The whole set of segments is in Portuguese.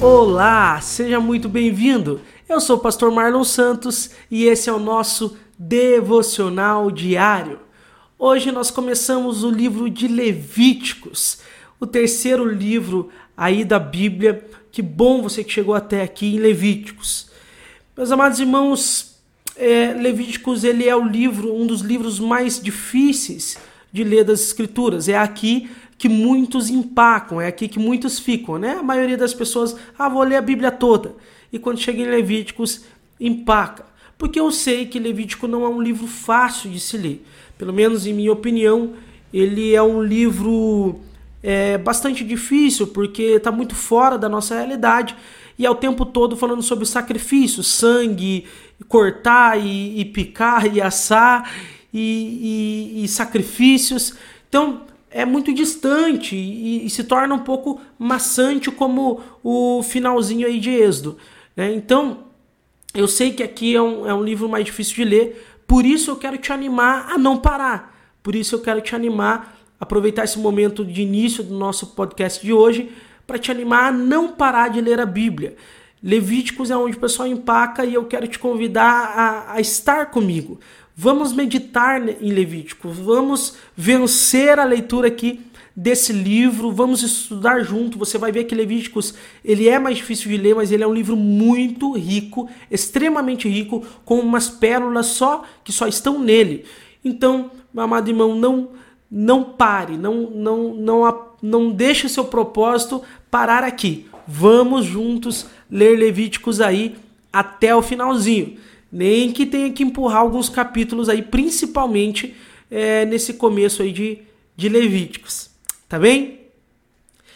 Olá, seja muito bem-vindo. Eu sou o pastor Marlon Santos e esse é o nosso devocional diário. Hoje nós começamos o livro de Levíticos, o terceiro livro aí da Bíblia. Que bom você que chegou até aqui em Levíticos. Meus amados irmãos, é, Levíticos ele é o livro, um dos livros mais difíceis de ler das Escrituras. É aqui que muitos empacam, é aqui que muitos ficam, né? A maioria das pessoas, ah, vou ler a Bíblia toda. E quando chega em Levíticos, empaca. Porque eu sei que Levítico não é um livro fácil de se ler. Pelo menos em minha opinião, ele é um livro é, bastante difícil, porque está muito fora da nossa realidade e é o tempo todo falando sobre sacrifício, sangue, cortar e, e picar e assar e, e, e sacrifícios. Então, é muito distante e, e, se torna um pouco maçante como o finalzinho aí de Êxodo. Né? Então, eu sei que aqui é um, é um livro mais difícil de ler, por isso eu quero te animar a não parar. Por isso eu quero te animar a aproveitar esse momento de início do nosso podcast de hoje para te animar a não parar de ler a Bíblia. Levíticos é onde o pessoal empaca e eu quero te convidar a, a estar comigo. Vamos meditar em Levítico, vamos vencer a leitura aqui desse livro, vamos estudar junto. Você vai ver que Levíticos ele é mais difícil de ler, mas ele é um livro muito rico, extremamente rico, com umas pérolas só que só estão nele. Então, meu amado irmão, não não pare, não não não não deixe seu propósito parar aqui. Vamos juntos ler Levíticos aí até o finalzinho nem que tenha que empurrar alguns capítulos aí, principalmente é, nesse começo aí de, de Levíticos. Tá bem?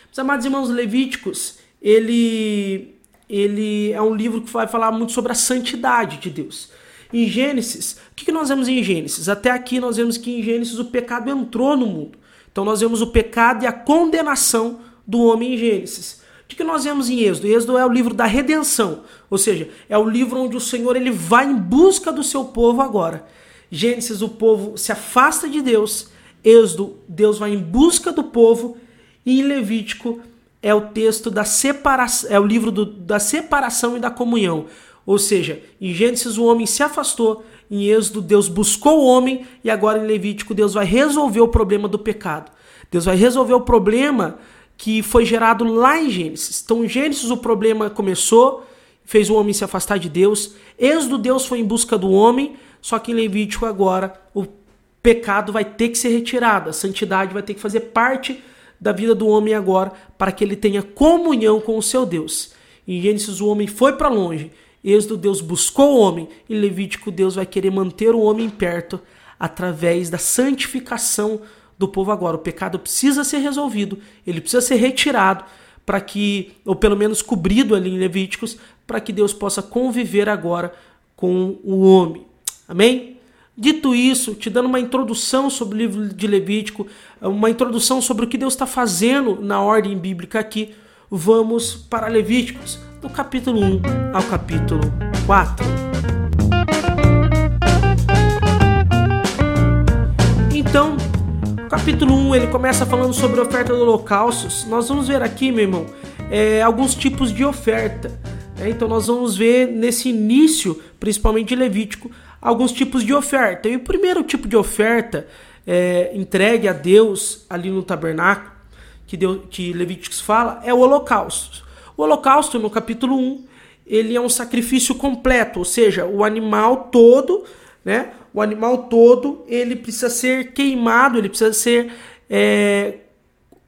Meus amados irmãos, Levíticos, ele, ele é um livro que vai falar muito sobre a santidade de Deus. Em Gênesis, o que, nós vemos em Gênesis? Até aqui nós vemos que em Gênesis o pecado entrou no mundo. Então nós vemos o pecado e a condenação do homem em Gênesis. O que nós vemos em Êxodo? Êxodo é o livro da redenção, ou seja, é o livro onde o Senhor ele vai em busca do seu povo agora. Gênesis, o povo se afasta de Deus. Êxodo, Deus vai em busca do povo. E em Levítico é o texto da separação, é o livro do, da separação e da comunhão. Ou seja, em Gênesis o homem se afastou, em Êxodo Deus buscou o homem e agora em Levítico Deus vai resolver o problema do pecado. Deus vai resolver o problema que foi gerado lá em Gênesis. Então, em Gênesis o problema começou, fez o homem se afastar de Deus. Êxodo, Deus foi em busca do homem, só que em Levítico agora o pecado vai ter que ser retirado, a santidade vai ter que fazer parte da vida do homem agora, para que ele tenha comunhão com o seu Deus. Em Gênesis o homem foi para longe, Êxodo Deus buscou o homem, em Levítico Deus vai querer manter o homem perto através da santificação do povo agora. O pecado precisa ser resolvido, ele precisa ser retirado para que, ou pelo menos cobrido ali em Levíticos, para que Deus possa conviver agora com o homem. Amém? Dito isso, te dando uma introdução sobre o livro de Levítico, uma introdução sobre o que Deus está fazendo na ordem bíblica aqui, vamos para Levíticos, do capítulo 1 ao capítulo 4. Capítulo 1 ele começa falando sobre a oferta do holocaustos. Nós vamos ver aqui, meu irmão, é, alguns tipos de oferta. Né? Então nós vamos ver nesse início, principalmente de Levítico, alguns tipos de oferta. E o primeiro tipo de oferta é, entregue a Deus ali no tabernáculo, que, Deus, que Levíticos fala, é o holocausto. O holocausto, no capítulo 1, ele é um sacrifício completo, ou seja, o animal todo, né? o animal todo ele precisa ser queimado, ele precisa ser é,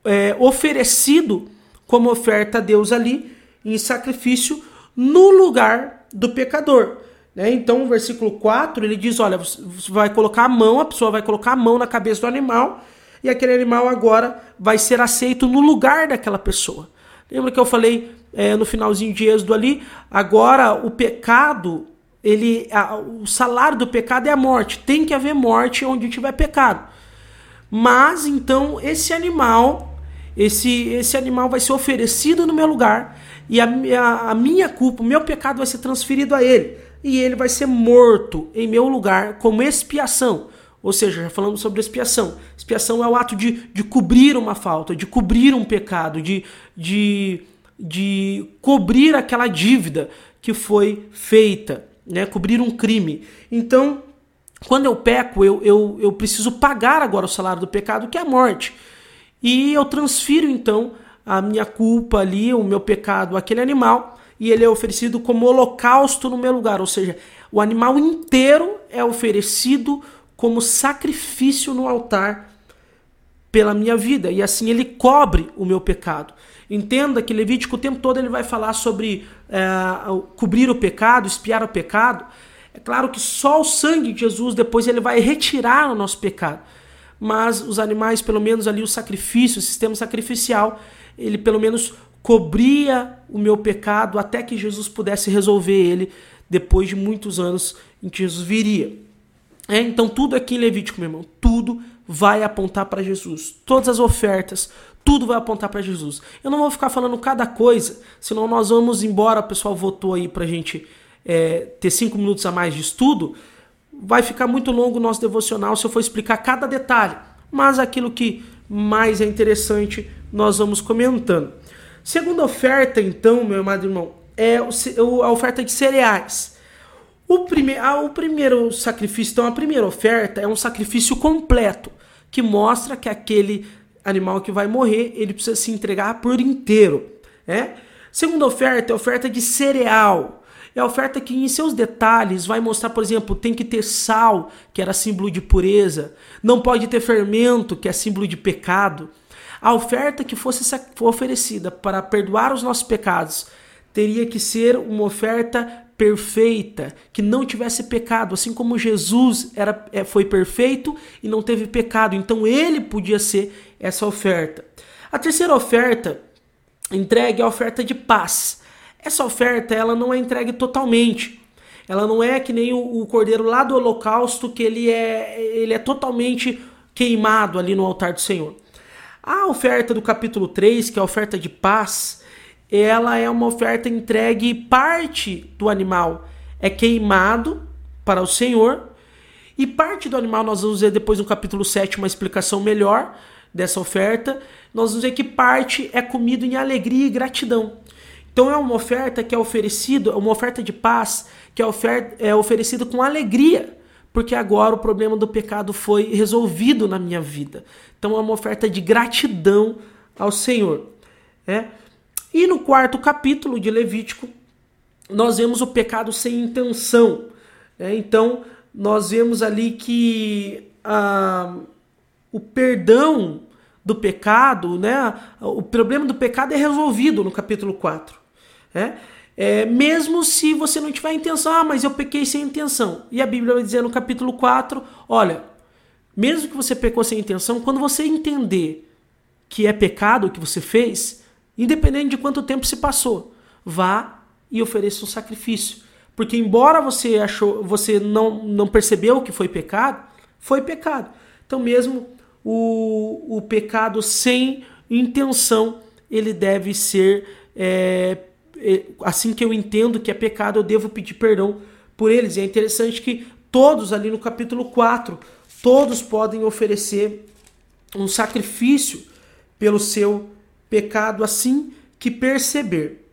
é, oferecido como oferta a Deus ali em sacrifício no lugar do pecador. Né? Então, o versículo 4 ele diz: Olha, você vai colocar a mão, a pessoa vai colocar a mão na cabeça do animal, e aquele animal agora vai ser aceito no lugar daquela pessoa. Lembra que eu falei é, no finalzinho de Êxodo ali? Agora o pecado ele a, o salário do pecado é a morte. Tem que haver morte onde tiver pecado. Mas então esse animal, esse esse animal vai ser oferecido no meu lugar e a, a, a minha culpa, o meu pecado vai ser transferido a ele e ele vai ser morto em meu lugar como expiação. Ou seja, já falamos sobre expiação. Expiação é o ato de, de cobrir uma falta, de cobrir um pecado, de, de de cobrir aquela dívida que foi feita, né? Cobrir um crime. Então, quando eu peco, eu, eu, eu preciso pagar agora o salário do pecado, que é a morte. E eu transfiro então a minha culpa ali, o meu pecado àquele animal, e ele é oferecido como holocausto no meu lugar, ou seja, o animal inteiro é oferecido como sacrifício no altar pela minha vida, e assim ele cobre o meu pecado. Entenda que Levítico o tempo todo ele vai falar sobre é, cobrir o pecado, espiar o pecado. É claro que só o sangue de Jesus depois ele vai retirar o nosso pecado. Mas os animais, pelo menos ali o sacrifício, o sistema sacrificial, ele pelo menos cobria o meu pecado até que Jesus pudesse resolver ele depois de muitos anos em que Jesus viria. É, então tudo aqui em Levítico, meu irmão, tudo vai apontar para Jesus. Todas as ofertas, tudo vai apontar para Jesus. Eu não vou ficar falando cada coisa, senão nós vamos embora. O pessoal votou aí para a gente é, ter cinco minutos a mais de estudo. Vai ficar muito longo o nosso devocional se eu for explicar cada detalhe. Mas aquilo que mais é interessante, nós vamos comentando. Segunda oferta, então, meu amado irmão, é a oferta de cereais. O, prime o primeiro sacrifício, então, a primeira oferta é um sacrifício completo, que mostra que aquele animal que vai morrer, ele precisa se entregar por inteiro. Né? Segunda oferta é oferta de cereal. É a oferta que, em seus detalhes, vai mostrar, por exemplo, tem que ter sal, que era símbolo de pureza, não pode ter fermento, que é símbolo de pecado. A oferta que fosse oferecida para perdoar os nossos pecados teria que ser uma oferta perfeita, que não tivesse pecado, assim como Jesus era, é, foi perfeito e não teve pecado, então ele podia ser essa oferta. A terceira oferta entregue é a oferta de paz. Essa oferta ela não é entregue totalmente. Ela não é que nem o, o cordeiro lá do holocausto que ele é, ele é totalmente queimado ali no altar do Senhor. A oferta do capítulo 3, que é a oferta de paz, ela é uma oferta entregue parte do animal é queimado para o Senhor e parte do animal nós vamos ver depois no capítulo 7 uma explicação melhor dessa oferta. Nós vamos ver que parte é comido em alegria e gratidão. Então é uma oferta que é oferecida, uma oferta de paz que é, oferta, é oferecida com alegria, porque agora o problema do pecado foi resolvido na minha vida. Então é uma oferta de gratidão ao Senhor. É? E no quarto capítulo de Levítico, nós vemos o pecado sem intenção. Né? Então, nós vemos ali que ah, o perdão do pecado, né? o problema do pecado é resolvido no capítulo 4. Né? É, mesmo se você não tiver intenção, ah, mas eu pequei sem intenção. E a Bíblia vai dizer no capítulo 4: olha, mesmo que você pecou sem intenção, quando você entender que é pecado o que você fez, Independente de quanto tempo se passou, vá e ofereça um sacrifício. Porque embora você achou, você não, não percebeu que foi pecado, foi pecado. Então mesmo o, o pecado sem intenção, ele deve ser é, é, assim que eu entendo que é pecado, eu devo pedir perdão por eles. E é interessante que todos ali no capítulo 4, todos podem oferecer um sacrifício pelo seu pecado assim que perceber.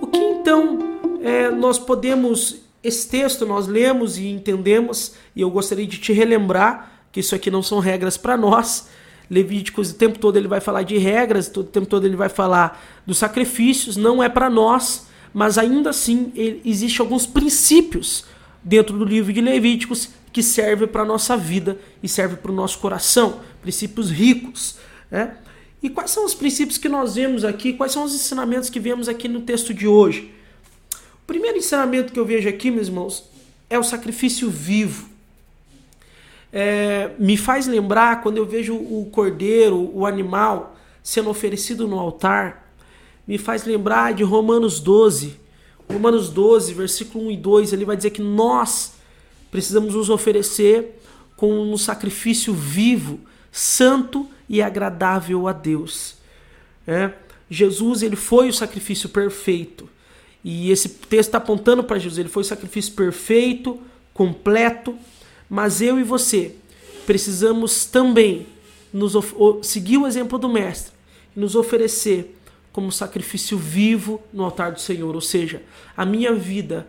O que então é, nós podemos, esse texto nós lemos e entendemos, e eu gostaria de te relembrar que isso aqui não são regras para nós. Levíticos o tempo todo ele vai falar de regras, o tempo todo ele vai falar dos sacrifícios, não é para nós, mas ainda assim existem alguns princípios dentro do livro de Levíticos que serve para a nossa vida e serve para o nosso coração, princípios ricos. Né? E quais são os princípios que nós vemos aqui? Quais são os ensinamentos que vemos aqui no texto de hoje? O primeiro ensinamento que eu vejo aqui, meus irmãos, é o sacrifício vivo. É, me faz lembrar quando eu vejo o cordeiro, o animal, sendo oferecido no altar, me faz lembrar de Romanos 12. Romanos 12, versículo 1 e 2, ele vai dizer que nós precisamos nos oferecer com um sacrifício vivo, santo e agradável a Deus. É? Jesus ele foi o sacrifício perfeito. E esse texto está apontando para Jesus. Ele foi o sacrifício perfeito, completo. Mas eu e você precisamos também nos seguir o exemplo do Mestre e nos oferecer como sacrifício vivo no altar do Senhor. Ou seja, a minha vida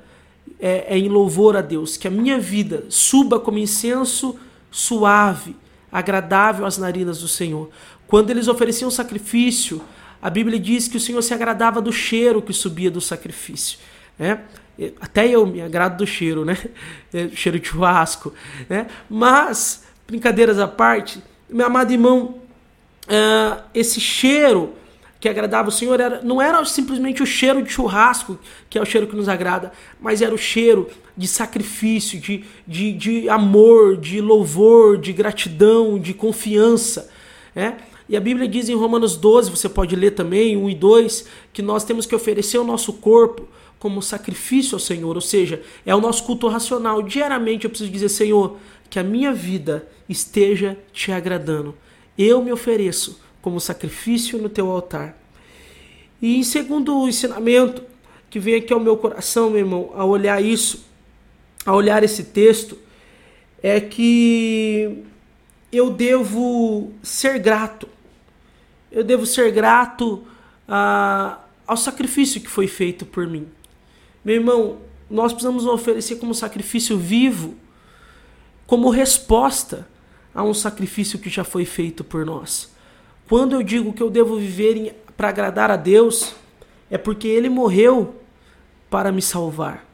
é, é em louvor a Deus, que a minha vida suba como incenso suave, agradável às narinas do Senhor. Quando eles ofereciam sacrifício, a Bíblia diz que o Senhor se agradava do cheiro que subia do sacrifício. Né? Até eu me agrado do cheiro, né? É, cheiro de churrasco. Né? Mas, brincadeiras à parte, meu amado irmão, uh, esse cheiro que agradava o Senhor era, não era simplesmente o cheiro de churrasco, que é o cheiro que nos agrada, mas era o cheiro de sacrifício, de, de, de amor, de louvor, de gratidão, de confiança. Né? E a Bíblia diz em Romanos 12, você pode ler também, 1 e 2, que nós temos que oferecer o nosso corpo como sacrifício ao Senhor, ou seja, é o nosso culto racional. Diariamente eu preciso dizer, Senhor, que a minha vida esteja te agradando. Eu me ofereço como sacrifício no teu altar. E segundo ensinamento que vem aqui ao meu coração, meu irmão, a olhar isso, a olhar esse texto, é que eu devo ser grato. Eu devo ser grato ah, ao sacrifício que foi feito por mim. Meu irmão, nós precisamos oferecer como sacrifício vivo, como resposta a um sacrifício que já foi feito por nós. Quando eu digo que eu devo viver para agradar a Deus, é porque Ele morreu para me salvar.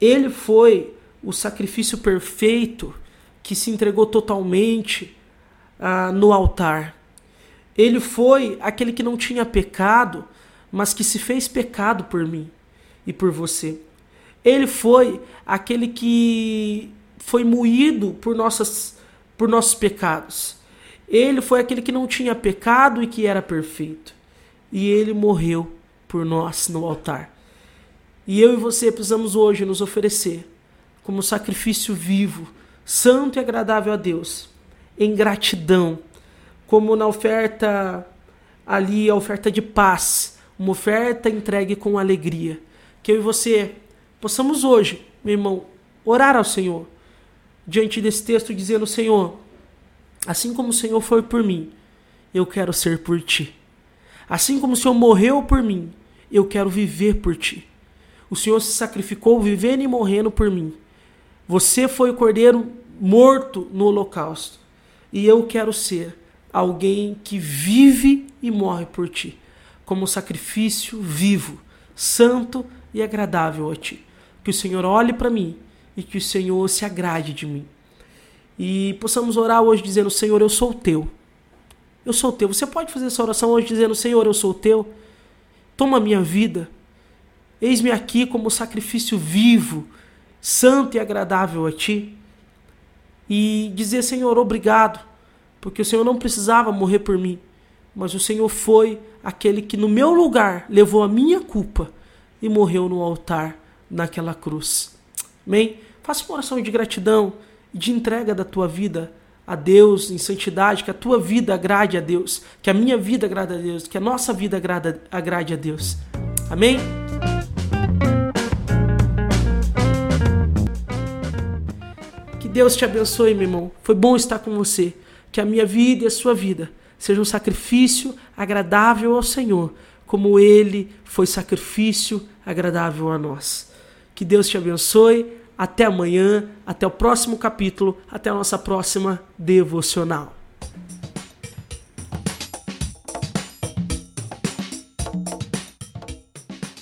Ele foi o sacrifício perfeito que se entregou totalmente ah, no altar. Ele foi aquele que não tinha pecado, mas que se fez pecado por mim e por você. Ele foi aquele que foi moído por, nossas, por nossos pecados. Ele foi aquele que não tinha pecado e que era perfeito. E ele morreu por nós no altar. E eu e você precisamos hoje nos oferecer como sacrifício vivo, santo e agradável a Deus, em gratidão, como na oferta ali, a oferta de paz, uma oferta entregue com alegria. Que eu e você possamos hoje, meu irmão, orar ao Senhor diante desse texto, dizendo: Senhor, assim como o Senhor foi por mim, eu quero ser por ti. Assim como o Senhor morreu por mim, eu quero viver por ti. O Senhor se sacrificou vivendo e morrendo por mim. Você foi o cordeiro morto no holocausto. E eu quero ser alguém que vive e morre por ti, como sacrifício vivo, santo e agradável a ti. Que o Senhor olhe para mim e que o Senhor se agrade de mim. E possamos orar hoje dizendo: Senhor, eu sou teu. Eu sou teu. Você pode fazer essa oração hoje dizendo: Senhor, eu sou teu. Toma minha vida. Eis-me aqui como sacrifício vivo, santo e agradável a ti. E dizer: Senhor, obrigado, porque o Senhor não precisava morrer por mim, mas o Senhor foi aquele que no meu lugar levou a minha culpa e morreu no altar naquela cruz. Amém? Faça uma oração de gratidão de entrega da tua vida a Deus em santidade, que a tua vida agrade a Deus, que a minha vida agrade a Deus, que a nossa vida agrade, agrade a Deus. Amém? Que Deus te abençoe, meu irmão. Foi bom estar com você. Que a minha vida e a sua vida seja um sacrifício agradável ao Senhor, como ele foi sacrifício agradável a nós. Que Deus te abençoe. Até amanhã, até o próximo capítulo, até a nossa próxima devocional.